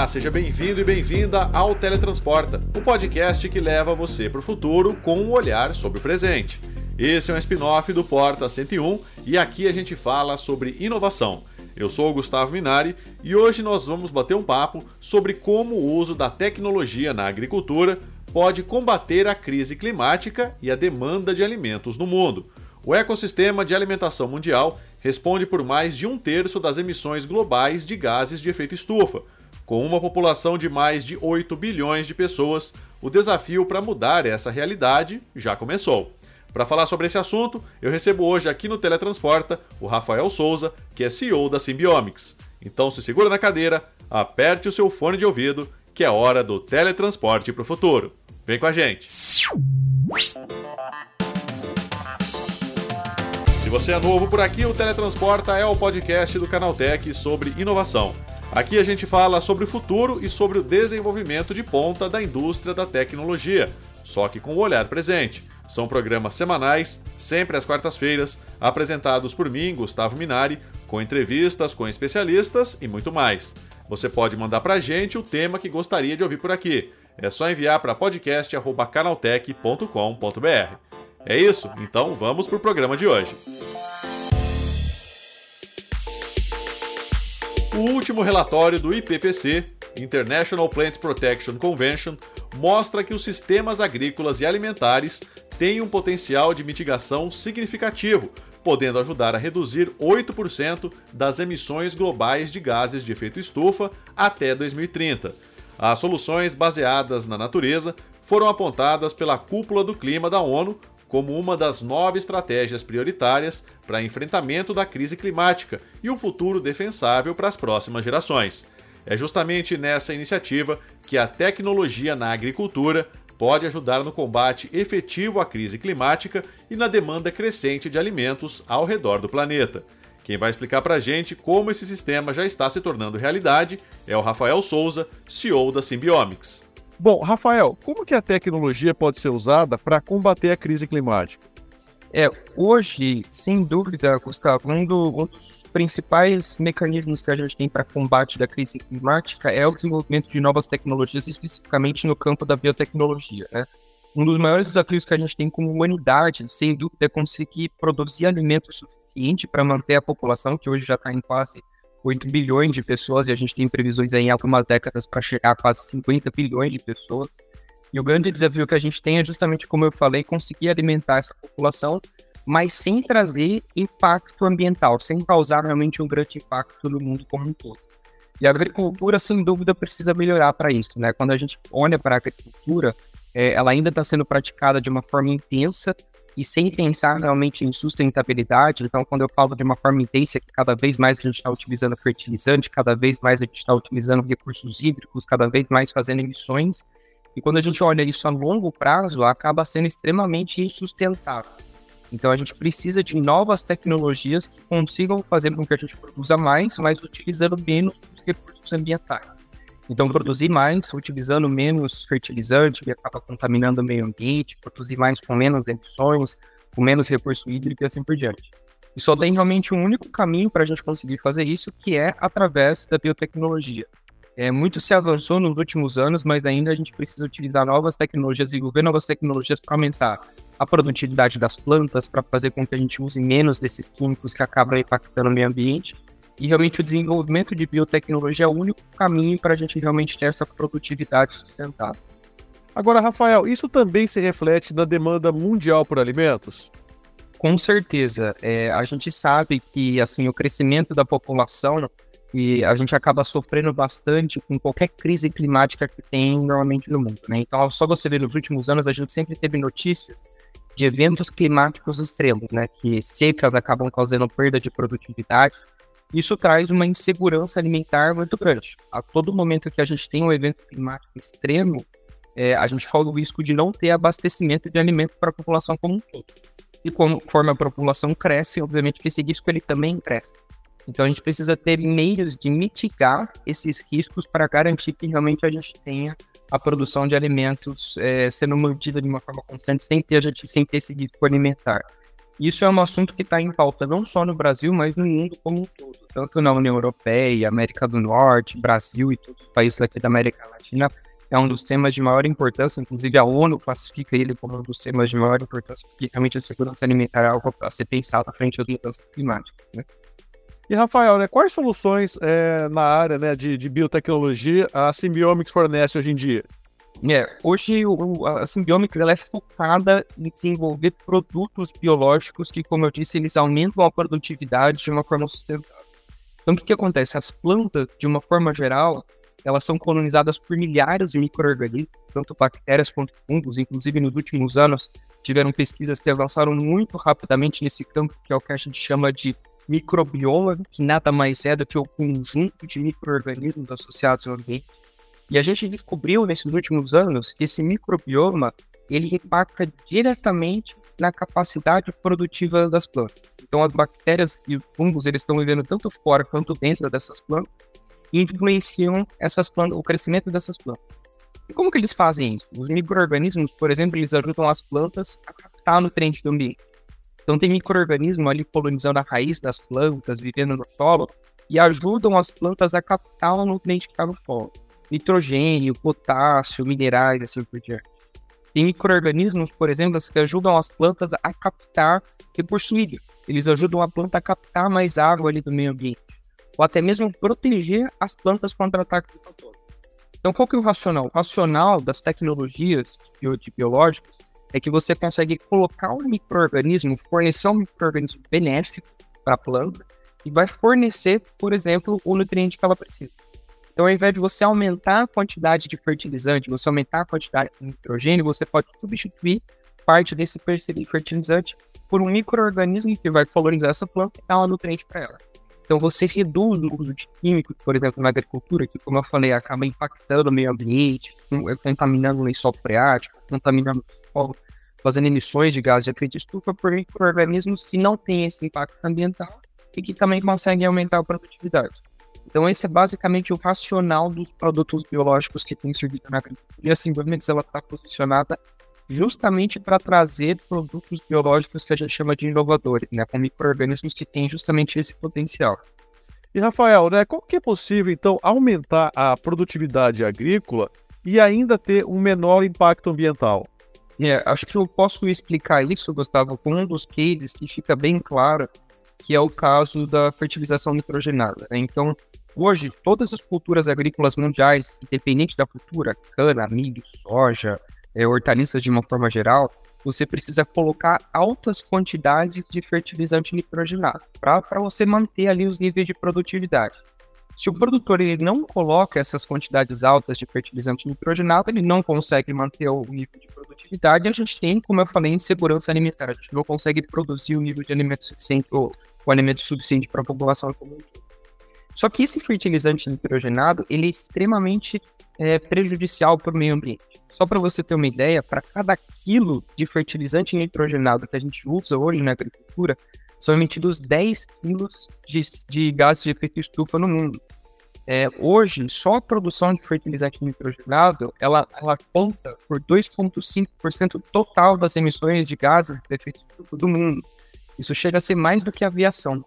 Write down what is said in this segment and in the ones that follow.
Olá, seja bem-vindo e bem-vinda ao Teletransporta, o podcast que leva você para o futuro com um olhar sobre o presente. Esse é um spin-off do Porta 101 e aqui a gente fala sobre inovação. Eu sou o Gustavo Minari e hoje nós vamos bater um papo sobre como o uso da tecnologia na agricultura pode combater a crise climática e a demanda de alimentos no mundo. O ecossistema de alimentação mundial responde por mais de um terço das emissões globais de gases de efeito estufa. Com uma população de mais de 8 bilhões de pessoas, o desafio para mudar essa realidade já começou. Para falar sobre esse assunto, eu recebo hoje aqui no Teletransporta o Rafael Souza, que é CEO da Symbiomics. Então se segura na cadeira, aperte o seu fone de ouvido, que é hora do teletransporte para o futuro. Vem com a gente! Se você é novo por aqui, o Teletransporta é o podcast do Canaltech sobre inovação. Aqui a gente fala sobre o futuro e sobre o desenvolvimento de ponta da indústria da tecnologia, só que com o olhar presente. São programas semanais, sempre às quartas-feiras, apresentados por mim, Gustavo Minari, com entrevistas com especialistas e muito mais. Você pode mandar para a gente o tema que gostaria de ouvir por aqui. É só enviar para podcast.canaltech.com.br. É isso? Então vamos para o programa de hoje. O último relatório do IPPC, International Plant Protection Convention, mostra que os sistemas agrícolas e alimentares têm um potencial de mitigação significativo, podendo ajudar a reduzir 8% das emissões globais de gases de efeito estufa até 2030. As soluções baseadas na natureza foram apontadas pela Cúpula do Clima da ONU como uma das nove estratégias prioritárias para enfrentamento da crise climática e um futuro defensável para as próximas gerações. É justamente nessa iniciativa que a tecnologia na agricultura pode ajudar no combate efetivo à crise climática e na demanda crescente de alimentos ao redor do planeta. Quem vai explicar para a gente como esse sistema já está se tornando realidade é o Rafael Souza, CEO da Symbiomics. Bom, Rafael, como que a tecnologia pode ser usada para combater a crise climática? É, hoje, sem dúvida, Gustavo, um, do, um dos principais mecanismos que a gente tem para combate da crise climática é o desenvolvimento de novas tecnologias, especificamente no campo da biotecnologia, né? Um dos maiores desafios que a gente tem como humanidade, sem dúvida, é conseguir produzir alimento suficiente para manter a população, que hoje já está em quase 8 bilhões de pessoas e a gente tem previsões aí em algumas décadas para chegar a quase 50 bilhões de pessoas. E o grande desafio que a gente tem é justamente, como eu falei, conseguir alimentar essa população, mas sem trazer impacto ambiental, sem causar realmente um grande impacto no mundo como um todo. E a agricultura, sem dúvida, precisa melhorar para isso. Né? Quando a gente olha para a agricultura, é, ela ainda está sendo praticada de uma forma intensa, e sem pensar realmente em sustentabilidade. Então, quando eu falo de uma forma intensa, que cada vez mais a gente está utilizando fertilizante, cada vez mais a gente está utilizando recursos hídricos, cada vez mais fazendo emissões. E quando a gente olha isso a longo prazo, acaba sendo extremamente insustentável. Então, a gente precisa de novas tecnologias que consigam fazer com que a gente produza mais, mas utilizando menos recursos ambientais. Então, produzir mais utilizando menos fertilizante, que acaba contaminando o meio ambiente, produzir mais com menos emissões, com menos recurso hídrico e assim por diante. E só tem realmente um único caminho para a gente conseguir fazer isso, que é através da biotecnologia. É, muito se avançou nos últimos anos, mas ainda a gente precisa utilizar novas tecnologias, desenvolver novas tecnologias para aumentar a produtividade das plantas, para fazer com que a gente use menos desses químicos que acabam impactando o meio ambiente e realmente o desenvolvimento de biotecnologia é o único caminho para a gente realmente ter essa produtividade sustentável. Agora, Rafael, isso também se reflete na demanda mundial por alimentos? Com certeza. É, a gente sabe que assim o crescimento da população e a gente acaba sofrendo bastante com qualquer crise climática que tem normalmente no mundo. Né? Então, só você ver nos últimos anos, a gente sempre teve notícias de eventos climáticos extremos, né? que secas acabam causando perda de produtividade, isso traz uma insegurança alimentar muito grande. A todo momento que a gente tem um evento climático extremo, é, a gente corre o risco de não ter abastecimento de alimento para a população como um todo. E conforme a população cresce, obviamente que esse risco ele também cresce. Então a gente precisa ter meios de mitigar esses riscos para garantir que realmente a gente tenha a produção de alimentos é, sendo mantida de uma forma constante sem ter, a gente, sem ter esse risco alimentar. Isso é um assunto que está em pauta não só no Brasil, mas no mundo como um todo. Tanto na União Europeia, América do Norte, Brasil e todos os países aqui da América Latina. É um dos temas de maior importância, inclusive a ONU classifica ele como um dos temas de maior importância, porque realmente a segurança alimentar é algo a ser pensado frente das mudanças climáticas. Né? E Rafael, né, quais soluções é, na área né, de, de, biotecnologia a Symbiomics fornece hoje em dia? É, hoje o, a Symbiomics ela é focada em desenvolver produtos biológicos que, como eu disse, eles aumentam a produtividade de uma forma sustentável. Então, o que, que acontece? As plantas, de uma forma geral, elas são colonizadas por milhares de micro-organismos, tanto bactérias quanto fungos. Inclusive, nos últimos anos, tiveram pesquisas que avançaram muito rapidamente nesse campo, que é o que a gente chama de microbioma, que nada mais é do que o conjunto de micro-organismos associados ao ambiente. E a gente descobriu nesses últimos anos que esse microbioma ele impacta diretamente na capacidade produtiva das plantas. Então, as bactérias e os fungos eles estão vivendo tanto fora quanto dentro dessas plantas e influenciam essas plantas, o crescimento dessas plantas. E como que eles fazem isso? Os micro-organismos, por exemplo, eles ajudam as plantas a captar nutrientes do ambiente. Então tem micro-organismo ali colonizando a raiz das plantas, vivendo no solo, e ajudam as plantas a captar o nutriente que está no solo. Nitrogênio, potássio, minerais, assim por diante. Tem micro-organismos, por exemplo, que ajudam as plantas a captar recurso hídrico. Eles ajudam a planta a captar mais água ali do meio ambiente. Ou até mesmo proteger as plantas contra ataques de patógenos. Então, qual que é o racional? O racional das tecnologias biológicas é que você consegue colocar um microorganismo, fornecer um microorganismo benéfico para a planta e vai fornecer, por exemplo, o nutriente que ela precisa. Então, ao invés de você aumentar a quantidade de fertilizante, você aumentar a quantidade de nitrogênio, você pode substituir parte desse fertilizante por um microorganismo que vai colonizar essa planta e dar um nutriente para ela. Então, você reduz o uso de químicos, por exemplo, na agricultura, que, como eu falei, acaba impactando o meio ambiente, contaminando o lençol freático, contaminando o solo, fazendo emissões de gás de efeito estufa por micro-organismos que não têm esse impacto ambiental e que também conseguem aumentar a produtividade. Então, esse é basicamente o racional dos produtos biológicos que têm surgido na agricultura. E assim, obviamente, ela está posicionada justamente para trazer produtos biológicos que a gente chama de inovadores, né, com micro-organismos que têm justamente esse potencial. E Rafael, né, como que é possível então aumentar a produtividade agrícola e ainda ter um menor impacto ambiental? É, acho que eu posso explicar isso, Gustavo, com um dos cases que fica bem claro, que é o caso da fertilização nitrogenada. Né? Então, hoje, todas as culturas agrícolas mundiais, independente da cultura, cana, milho, soja, é, hortaliças de uma forma geral, você precisa colocar altas quantidades de fertilizante nitrogenado para você manter ali os níveis de produtividade. Se o produtor ele não coloca essas quantidades altas de fertilizante nitrogenado, ele não consegue manter o nível de produtividade. A gente tem, como eu falei, insegurança alimentar. A gente não consegue produzir o nível de alimento suficiente ou o alimento suficiente para a população como um todo. Só que esse fertilizante nitrogenado ele é extremamente é, prejudicial para o meio ambiente. Só para você ter uma ideia, para cada quilo de fertilizante nitrogenado que a gente usa hoje na agricultura, são emitidos 10 quilos de, de gases de efeito estufa no mundo. É, hoje, só a produção de fertilizante nitrogenado, ela, ela conta por 2,5% total das emissões de gases de efeito estufa do mundo. Isso chega a ser mais do que aviação.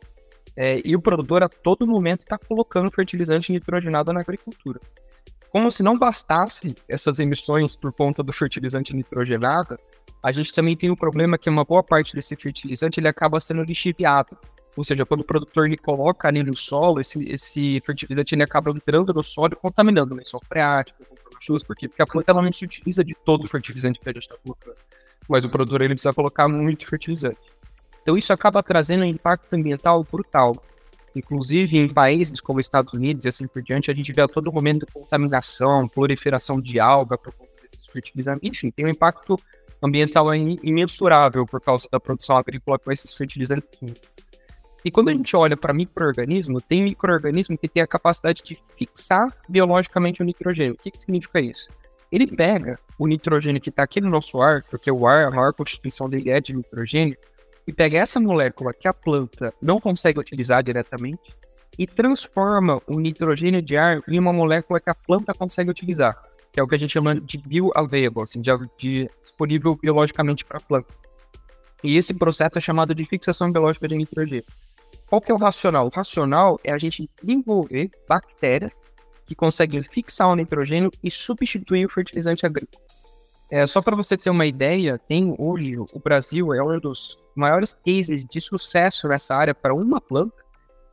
É, e o produtor a todo momento está colocando fertilizante nitrogenado na agricultura. Como se não bastasse essas emissões por conta do fertilizante nitrogenado, a gente também tem o problema que uma boa parte desse fertilizante ele acaba sendo lixiviado. Ou seja, quando o produtor ele coloca ali no solo, esse, esse fertilizante ele acaba entrando no solo e contaminando o lençol freático, porque, porque a planta ela não se utiliza de todo o fertilizante que a gente está colocando. Mas o produtor ele precisa colocar muito fertilizante. Então isso acaba trazendo um impacto ambiental brutal. Inclusive, em países como Estados Unidos e assim por diante, a gente vê a todo momento contaminação, proliferação de alga por conta desses fertilizantes. Enfim, tem um impacto ambiental imensurável por causa da produção agrícola com esses fertilizantes. E quando a gente olha para microorganismo, tem microorganismo que tem a capacidade de fixar biologicamente o nitrogênio. O que, que significa isso? Ele pega o nitrogênio que está aqui no nosso ar, porque o ar, a maior constituição dele é de nitrogênio, e pega essa molécula que a planta não consegue utilizar diretamente e transforma o nitrogênio de ar em uma molécula que a planta consegue utilizar, que é o que a gente chama de bioavailable, assim, de, de disponível biologicamente para a planta. E esse processo é chamado de fixação biológica de nitrogênio. Qual que é o racional? O racional é a gente desenvolver bactérias que conseguem fixar o nitrogênio e substituir o fertilizante agrícola. É, só para você ter uma ideia, tem hoje o Brasil é um dos maiores cases de sucesso nessa área para uma planta,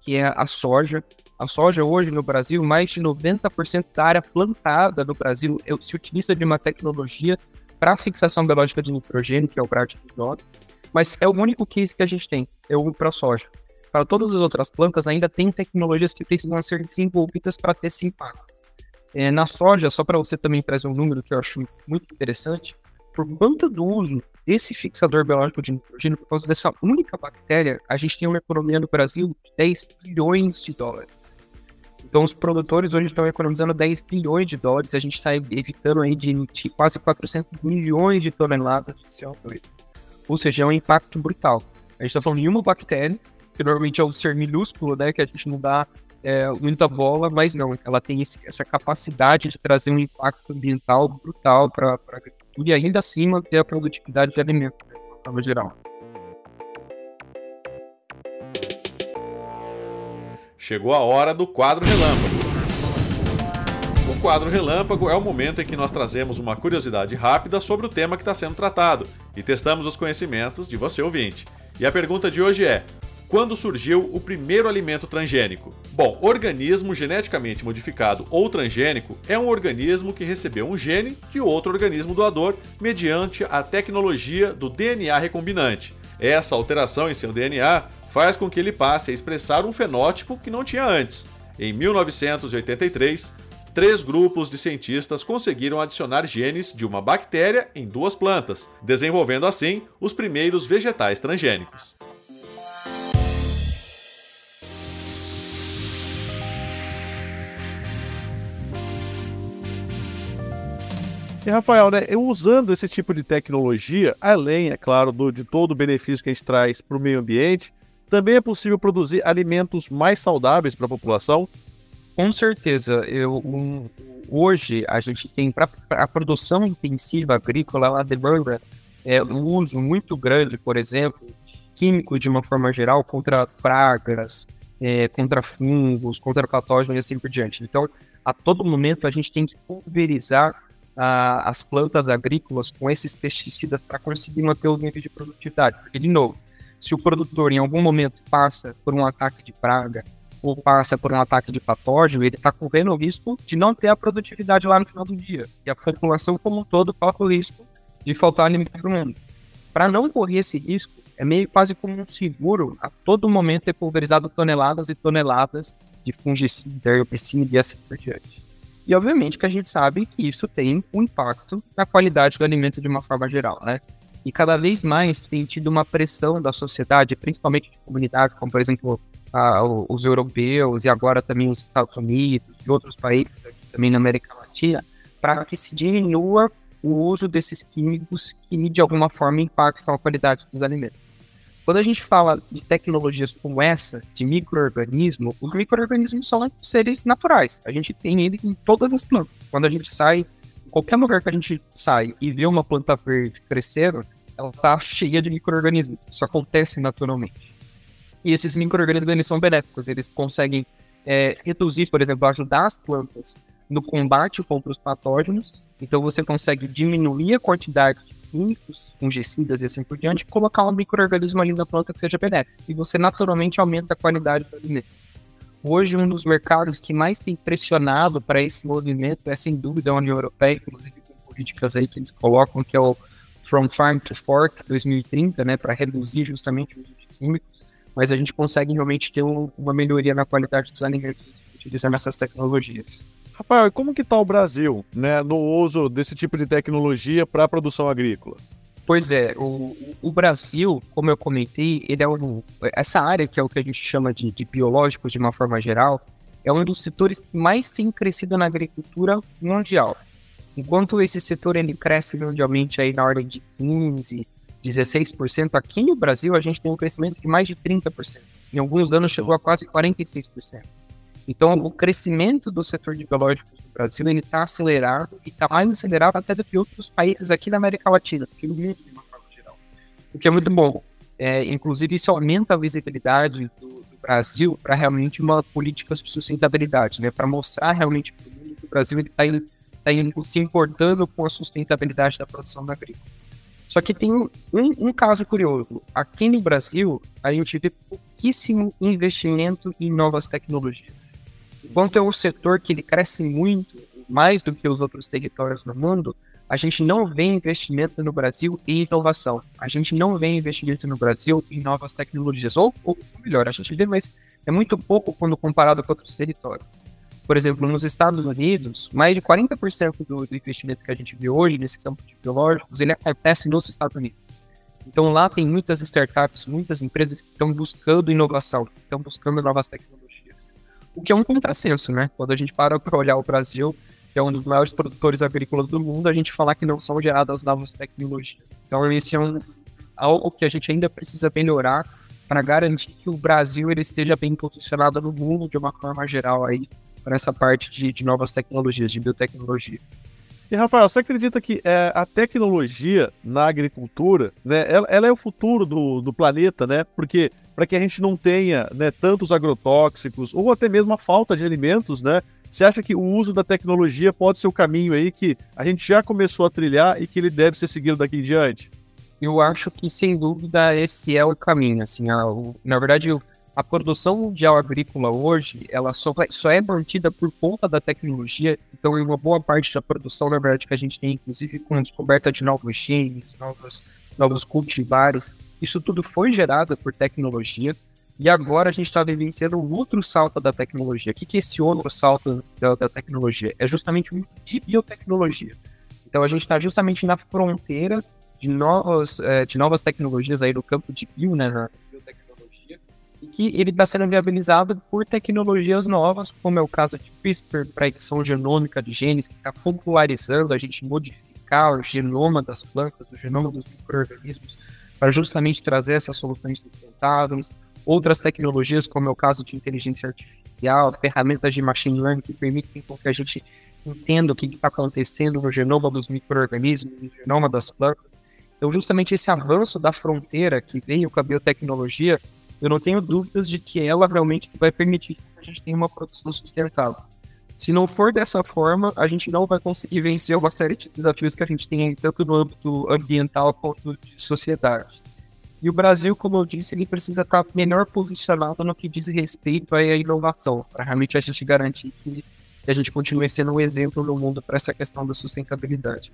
que é a soja. A soja hoje no Brasil, mais de 90% da área plantada no Brasil se utiliza de uma tecnologia para fixação biológica de nitrogênio, que é o Bradignode, mas é o único case que a gente tem, é o para soja. Para todas as outras plantas, ainda tem tecnologias que precisam ser desenvolvidas para ter esse impacto. É, na soja, só para você também trazer um número que eu acho muito interessante, por conta do uso desse fixador biológico de nitrogênio, por causa dessa única bactéria, a gente tem uma economia no Brasil de 10 bilhões de dólares. Então, os produtores hoje estão economizando 10 bilhões de dólares, a gente está evitando aí de emitir quase 400 milhões de toneladas de CO2. Ou seja, é um impacto brutal. A gente está falando de uma bactéria, que normalmente é um ser minúsculo, né, que a gente não dá é, muita bola, mas não, ela tem esse, essa capacidade de trazer um impacto ambiental brutal para a agricultura e ainda assim manter a produtividade de alimento, né, de forma geral. Chegou a hora do quadro relâmpago. O quadro relâmpago é o momento em que nós trazemos uma curiosidade rápida sobre o tema que está sendo tratado e testamos os conhecimentos de você ouvinte. E a pergunta de hoje é: quando surgiu o primeiro alimento transgênico? Bom, organismo geneticamente modificado ou transgênico é um organismo que recebeu um gene de outro organismo doador mediante a tecnologia do DNA recombinante. Essa alteração em seu DNA faz com que ele passe a expressar um fenótipo que não tinha antes. Em 1983, três grupos de cientistas conseguiram adicionar genes de uma bactéria em duas plantas, desenvolvendo assim os primeiros vegetais transgênicos. E Rafael, né, usando esse tipo de tecnologia, além, é claro, do, de todo o benefício que a gente traz para o meio ambiente, também é possível produzir alimentos mais saudáveis para a população? Com certeza. Eu, um, hoje a gente tem para a produção intensiva agrícola, ela demanda é, um uso muito grande, por exemplo, químicos de uma forma geral contra pragas, é, contra fungos, contra patógenos e assim por diante. Então, a todo momento a gente tem que pulverizar as plantas agrícolas com esses pesticidas para conseguir manter o nível de produtividade. Porque, de novo, se o produtor em algum momento passa por um ataque de praga ou passa por um ataque de patógeno, ele está correndo o risco de não ter a produtividade lá no final do dia. E a população como um todo corre o risco de faltar alimento para o mundo. Para não correr esse risco, é meio quase como um seguro a todo momento ter pulverizado toneladas e toneladas de fungicida, herbicida e assim por diante. E obviamente que a gente sabe que isso tem um impacto na qualidade do alimento de uma forma geral, né? E cada vez mais tem tido uma pressão da sociedade, principalmente de comunidades, como por exemplo a, os europeus e agora também os Estados Unidos e outros países também na América Latina, para que se diminua o uso desses químicos que de alguma forma impactam a qualidade dos alimentos. Quando a gente fala de tecnologias como essa, de microorganismo, os microorganismos são seres naturais. A gente tem ele em todas as plantas. Quando a gente sai qualquer lugar que a gente sai e vê uma planta verde crescendo, ela está cheia de micro-organismos. Isso acontece naturalmente. E esses micro-organismos são benéficos, eles conseguem é, reduzir, por exemplo, ajudar as plantas no combate contra os patógenos. Então você consegue diminuir a quantidade de químicos, fungicidas e assim por diante, colocar um microorganismo ali na planta que seja benéfico. E você naturalmente aumenta a qualidade do alimento. Hoje, um dos mercados que mais tem pressionado para esse movimento é, sem dúvida, a União Europeia, inclusive com políticas aí que eles colocam, que é o From Farm to Fork 2030, né, para reduzir justamente o uso de químicos, mas a gente consegue realmente ter um, uma melhoria na qualidade dos alimentos utilizando essas tecnologias. Rafael, como que está o Brasil né, no uso desse tipo de tecnologia para a produção agrícola? Pois é, o, o, Brasil, como eu comentei, ele é um, essa área que é o que a gente chama de, de biológicos de uma forma geral, é um dos setores que mais tem crescido na agricultura mundial. Enquanto esse setor ele cresce mundialmente aí na ordem de 15, 16%, aqui no Brasil a gente tem um crescimento de mais de 30%. Em alguns anos chegou a quase 46%. Então, o crescimento do setor de biológicos no Brasil ele está acelerado e está mais acelerado até do que outros países aqui da América Latina, aqui no mundo de uma forma geral. o que é muito bom. É, inclusive, isso aumenta a visibilidade do, do Brasil para realmente uma política de sustentabilidade, né? para mostrar realmente para o mundo que o Brasil está tá se importando com a sustentabilidade da produção agrícola. Só que tem um, um, caso curioso. Aqui no Brasil, a gente vê pouquíssimo investimento em novas tecnologias. Enquanto é um setor que ele cresce muito, mais do que os outros territórios no mundo, a gente não vê investimento no Brasil em inovação. A gente não vê investimento no Brasil em novas tecnologias. Ou, ou melhor, a gente vê, mas é muito pouco quando comparado com outros territórios. Por exemplo, nos Estados Unidos, mais de 40% do, do investimento que a gente vê hoje nesse campo de biológicos, ele acontece nos Estados Unidos. Então lá tem muitas startups, muitas empresas que estão buscando inovação, estão buscando novas tecnologias. O que é um contrassenso, né? Quando a gente para para olhar o Brasil, que é um dos maiores produtores agrícolas do mundo, a gente falar que não são geradas novas tecnologias. Então esse é um, algo que a gente ainda precisa melhorar para garantir que o Brasil ele esteja bem posicionado no mundo de uma forma geral aí para essa parte de, de, novas tecnologias, de biotecnologia. E Rafael, você acredita que é, a tecnologia na agricultura, né, ela, ela, é o futuro do, do planeta, né? Porque para que a gente não tenha né, tantos agrotóxicos ou até mesmo a falta de alimentos, né? Você acha que o uso da tecnologia pode ser o caminho aí que a gente já começou a trilhar e que ele deve ser seguido daqui em diante? Eu acho que sem dúvida esse é o caminho. Assim, a, o, na verdade, o, a produção mundial agrícola hoje, ela só, só é mantida por conta da tecnologia. Então, uma boa parte da produção, na verdade, que a gente tem, inclusive com a descoberta de novos genes, novos, novos cultivares, isso tudo foi gerado por tecnologia. E agora a gente está vivenciando um outro salto da tecnologia. O que, que é esse outro salto da, da tecnologia? É justamente de biotecnologia. Então, a gente está justamente na fronteira de novas, é, de novas tecnologias aí no campo de bio, né, que ele está sendo viabilizado por tecnologias novas, como é o caso de CRISPR, para edição genômica de genes, que está popularizando a gente modificar o genoma das plantas, o genoma dos micro-organismos, para justamente trazer essas soluções sustentáveis. Outras tecnologias, como é o caso de inteligência artificial, ferramentas de machine learning que permitem que a gente entenda o que está acontecendo no genoma dos micro-organismos, no genoma das plantas. Então, justamente esse avanço da fronteira que veio com a biotecnologia eu não tenho dúvidas de que ela realmente vai permitir que a gente tenha uma produção sustentável. Se não for dessa forma, a gente não vai conseguir vencer uma série de desafios que a gente tem tanto no âmbito ambiental quanto de sociedade. E o Brasil, como eu disse, ele precisa estar melhor posicionado no que diz respeito à inovação, para realmente a gente garantir que, que a gente continue sendo um exemplo no mundo para essa questão da sustentabilidade.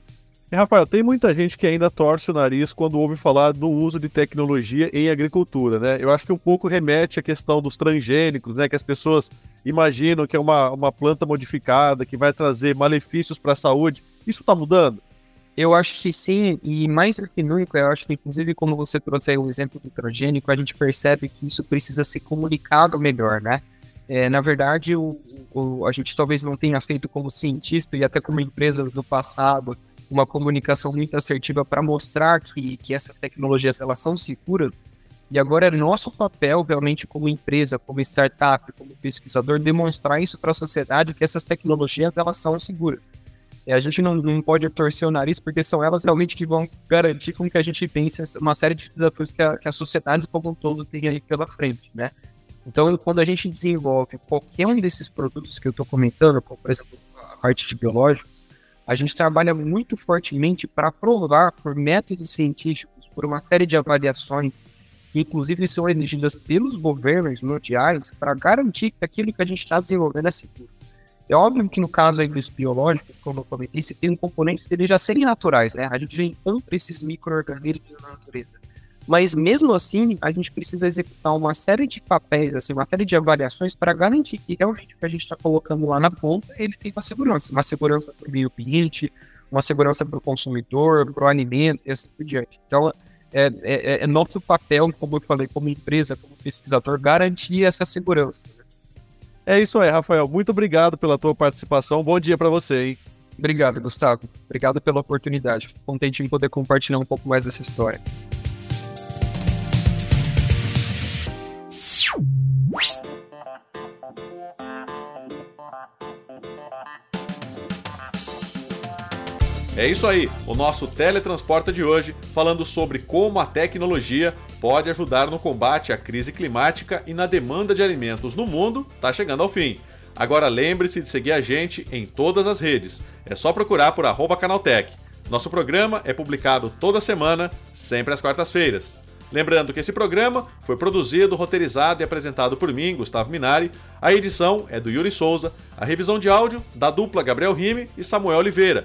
E, Rafael, tem muita gente que ainda torce o nariz quando ouve falar do uso de tecnologia em agricultura, né? Eu acho que um pouco remete à questão dos transgênicos, né? Que as pessoas imaginam que é uma, uma planta modificada, que vai trazer malefícios para a saúde. Isso está mudando? Eu acho que sim, e mais do que nunca, eu acho que, inclusive, como você trouxe aí o exemplo do transgênico, a gente percebe que isso precisa ser comunicado melhor, né? É, na verdade, o, o, a gente talvez não tenha feito como cientista e até como empresa no passado uma comunicação muito assertiva para mostrar que, que essas tecnologias elas são seguras. E agora é nosso papel, realmente, como empresa, como startup, como pesquisador, demonstrar isso para a sociedade que essas tecnologias elas são seguras. E a gente não, não pode torcer o nariz, porque são elas realmente que vão garantir com que a gente pense uma série de desafios que a, que a sociedade como um todo tem aí pela frente, né? Então, quando a gente desenvolve qualquer um desses produtos que eu estou comentando, como, por exemplo, a parte de biológico, a gente trabalha muito fortemente para provar por métodos científicos, por uma série de avaliações, que inclusive são exigidas pelos governos mundiais, para garantir que aquilo que a gente está desenvolvendo é seguro. É óbvio que no caso aí dos biológicos, como eu comentei, tem um componente deles já serem naturais, né? A gente já encontra esses micro-organismos na natureza. Mas mesmo assim, a gente precisa executar uma série de papéis, assim, uma série de avaliações para garantir que realmente o que a gente está colocando lá na ponta, ele tem uma segurança, uma segurança para o meio ambiente, uma segurança para o consumidor, para o alimento e assim por diante. Então, é, é, é, nosso papel, como eu falei, como empresa, como pesquisador, garantir essa segurança. É isso aí, Rafael. Muito obrigado pela tua participação. Bom dia para você, hein? Obrigado, Gustavo. Obrigado pela oportunidade. Contente em poder compartilhar um pouco mais dessa história. É isso aí, o nosso Teletransporta de hoje, falando sobre como a tecnologia pode ajudar no combate à crise climática e na demanda de alimentos no mundo, está chegando ao fim. Agora lembre-se de seguir a gente em todas as redes. É só procurar por Canaltech. Nosso programa é publicado toda semana, sempre às quartas-feiras. Lembrando que esse programa foi produzido, roteirizado e apresentado por mim, Gustavo Minari. A edição é do Yuri Souza, a revisão de áudio da dupla Gabriel Rime e Samuel Oliveira.